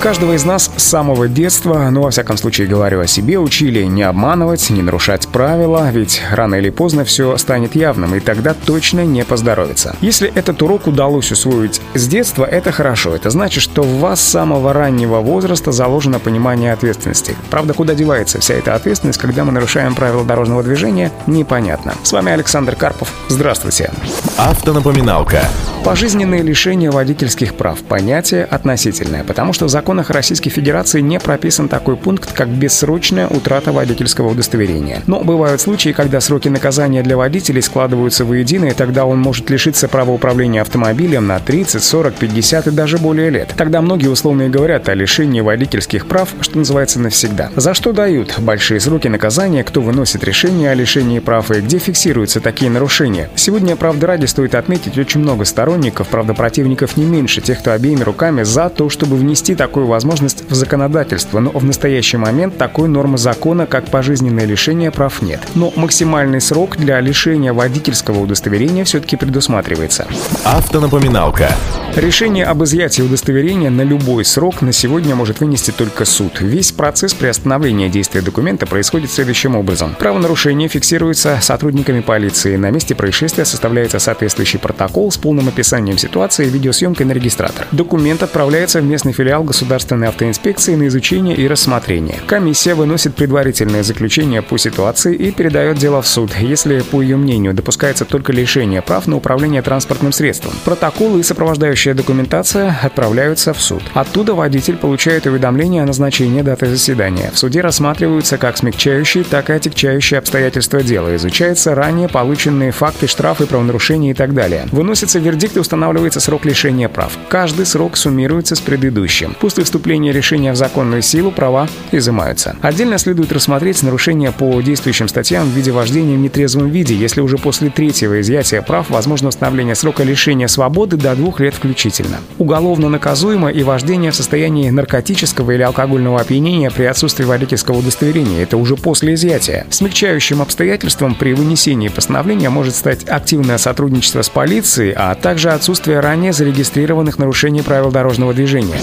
Каждого из нас с самого детства, ну, во всяком случае, говорю о себе, учили не обманывать, не нарушать правила, ведь рано или поздно все станет явным, и тогда точно не поздоровится. Если этот урок удалось усвоить с детства, это хорошо. Это значит, что в вас с самого раннего возраста заложено понимание ответственности. Правда, куда девается вся эта ответственность, когда мы нарушаем правила дорожного движения, непонятно. С вами Александр Карпов. Здравствуйте. Автонапоминалка. Пожизненное лишение водительских прав – понятие относительное, потому что в законах Российской Федерации не прописан такой пункт, как бессрочная утрата водительского удостоверения. Но бывают случаи, когда сроки наказания для водителей складываются воедино, и тогда он может лишиться права управления автомобилем на 30, 40, 50 и даже более лет. Тогда многие условно и говорят о лишении водительских прав, что называется навсегда. За что дают большие сроки наказания, кто выносит решение о лишении прав и где фиксируются такие нарушения. Сегодня, правда ради, стоит отметить очень много сторон сторонников, правда противников не меньше, тех, кто обеими руками за то, чтобы внести такую возможность в законодательство. Но в настоящий момент такой нормы закона, как пожизненное лишение прав нет. Но максимальный срок для лишения водительского удостоверения все-таки предусматривается. Автонапоминалка. Решение об изъятии удостоверения на любой срок на сегодня может вынести только суд. Весь процесс приостановления действия документа происходит следующим образом. Правонарушение фиксируется сотрудниками полиции. На месте происшествия составляется соответствующий протокол с полным описанием ситуации и видеосъемкой на регистратор. Документ отправляется в местный филиал Государственной автоинспекции на изучение и рассмотрение. Комиссия выносит предварительное заключение по ситуации и передает дело в суд, если, по ее мнению, допускается только лишение прав на управление транспортным средством. Протоколы и сопровождающая документация отправляются в суд. Оттуда водитель получает уведомление о назначении даты заседания. В суде рассматриваются как смягчающие, так и отягчающие обстоятельства дела. Изучаются ранее полученные факты, штрафы, правонарушения и так далее. Выносится вердикт и устанавливается срок лишения прав. Каждый срок суммируется с предыдущим. После вступления решения в законную силу права изымаются. Отдельно следует рассмотреть нарушения по действующим статьям в виде вождения в нетрезвом виде, если уже после третьего изъятия прав возможно установление срока лишения свободы до двух лет включительно. Уголовно наказуемо и вождение в состоянии наркотического или алкогольного опьянения при отсутствии водительского удостоверения. Это уже после изъятия. Смягчающим обстоятельством при вынесении постановления может стать активное сотрудничество с полицией, а также отсутствие ранее зарегистрированных нарушений правил дорожного движения.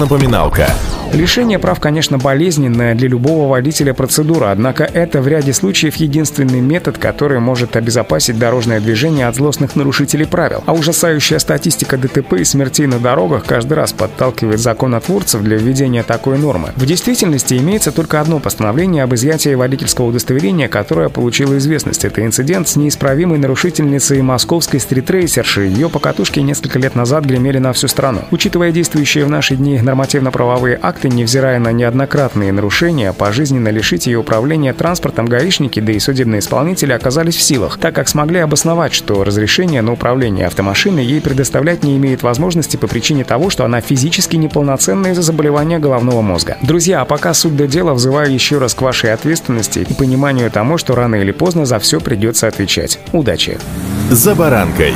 Автонапоминалка. Лишение прав, конечно, болезненная для любого водителя процедура, однако это в ряде случаев единственный метод, который может обезопасить дорожное движение от злостных нарушителей правил. А ужасающая статистика ДТП и смертей на дорогах каждый раз подталкивает законотворцев для введения такой нормы. В действительности имеется только одно постановление об изъятии водительского удостоверения, которое получило известность. Это инцидент с неисправимой нарушительницей московской стритрейсерши. Ее покатушки несколько лет назад гремели на всю страну. Учитывая действующие в наши дни нормативно-правовые акты, невзирая на неоднократные нарушения, пожизненно лишить ее управления транспортом гаишники, да и судебные исполнители оказались в силах, так как смогли обосновать, что разрешение на управление автомашиной ей предоставлять не имеет возможности по причине того, что она физически неполноценна из-за заболевания головного мозга. Друзья, а пока суть до дела, взываю еще раз к вашей ответственности и пониманию тому, что рано или поздно за все придется отвечать. Удачи! «За баранкой»